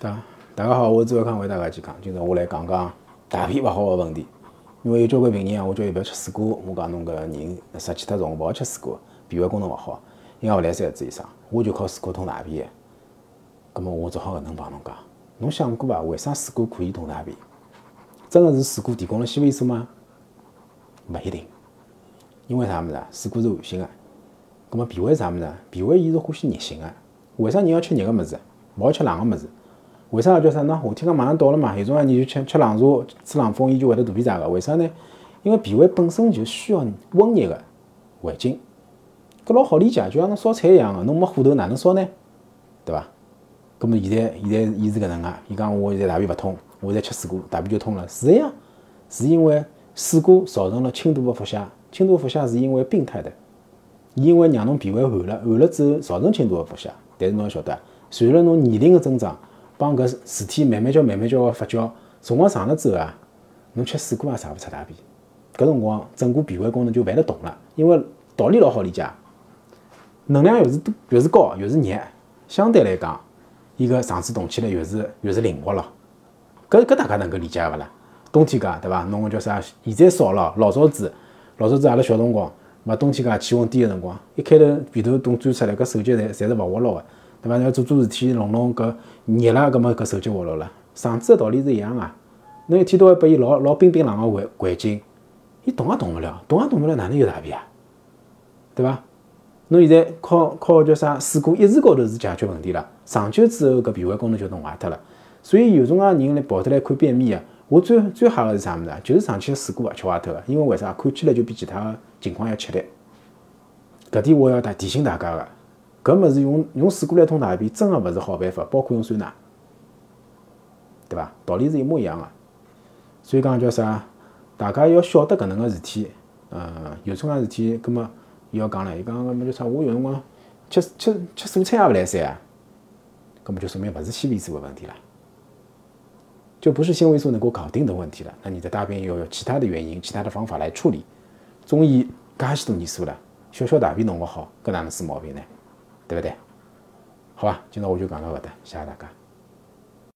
大大家好，我是周伟康，为大家健康。今朝我来讲讲大便勿好个问题。因为有交关病人啊，我叫伊勿要吃水果，我讲侬搿人湿气太重，勿好吃水果，脾胃功能勿好，应该勿来三个字以上。我就靠水果通大便个。葛末我只好搿能帮侬讲，侬想过伐？为啥水果可以通大便？真个是水果提供了纤维素吗？勿一定。因为啥物事啊？水果是寒性个。葛末脾胃啥物事啊？脾胃伊是欢喜热性个。为啥人要吃热个物事？勿好吃冷个物事？为啥要叫啥？呢夏天讲马上到了嘛，有种人就吃吃冷茶、吹冷风，伊就会得肚皮胀个。为啥呢？因为脾胃本身就需要温热个环境，搿老好理解，就像侬烧菜一样个，侬没火头哪能烧呢？对伐？搿么现在现在伊是搿能介，伊讲我现在大便勿通，我现在吃水果，大便就通了。是这样，是因为水果造成了轻度个腹泻，轻度腹泻是因为病态的，因为让侬脾胃寒了，寒了之后造成轻度个腹泻。但是侬要晓得，随着侬年龄个增长。帮搿事体慢慢叫慢慢叫个发酵，辰光长了之后啊，侬吃水果也排勿出大便，搿辰光整个脾胃功能就勿得动了。因为道理老好理解，能量越是多越是高越是热，相对来讲，伊个肠子动起来越是越是灵活咯。搿搿大家能够理解勿啦？冬天介对伐？侬叫啥？现在少了，老早子老早子阿拉小辰光，嘛冬天介气温低个辰光，一开头被头冻钻出来，搿手脚侪侪是勿活络个。对伐？要做做事体，弄弄搿热了，搿么搿手脚活络了。肠子个道理是一样个。侬一天到晚拨伊老老冰冰冷个环环境，伊动也动勿了，动也动勿了，哪能有大便啊？对伐？侬现在靠靠叫啥？水果一时高头是解决问题了，长久之后搿脾胃功能就弄坏脱了。所以有种啊人来跑得来看便秘个，我最最吓个是啥物事啊？就是长期水果吃坏脱个，因为为啥？看起来就比其他个情况要吃力。搿点我要大提醒大家个。搿物事用用水果来通大便，真个勿是好办法，包括用酸奶，对伐？道理是一模一样个。所以讲叫啥？大家要晓得搿能个事体，呃，有种介事体，葛末伊要讲了，伊讲搿么叫啥？我有辰光吃吃吃蔬菜也勿来三啊，搿么就说明勿是纤维素个问题了，就不是纤维素能够搞定的问题了。那你的大便要有其他的原因、其他的方法来处理。中医介许多年数了，小小大便弄勿好，搿哪能是毛病呢？对不对？好吧，今朝我就讲到搿搭，谢谢大家。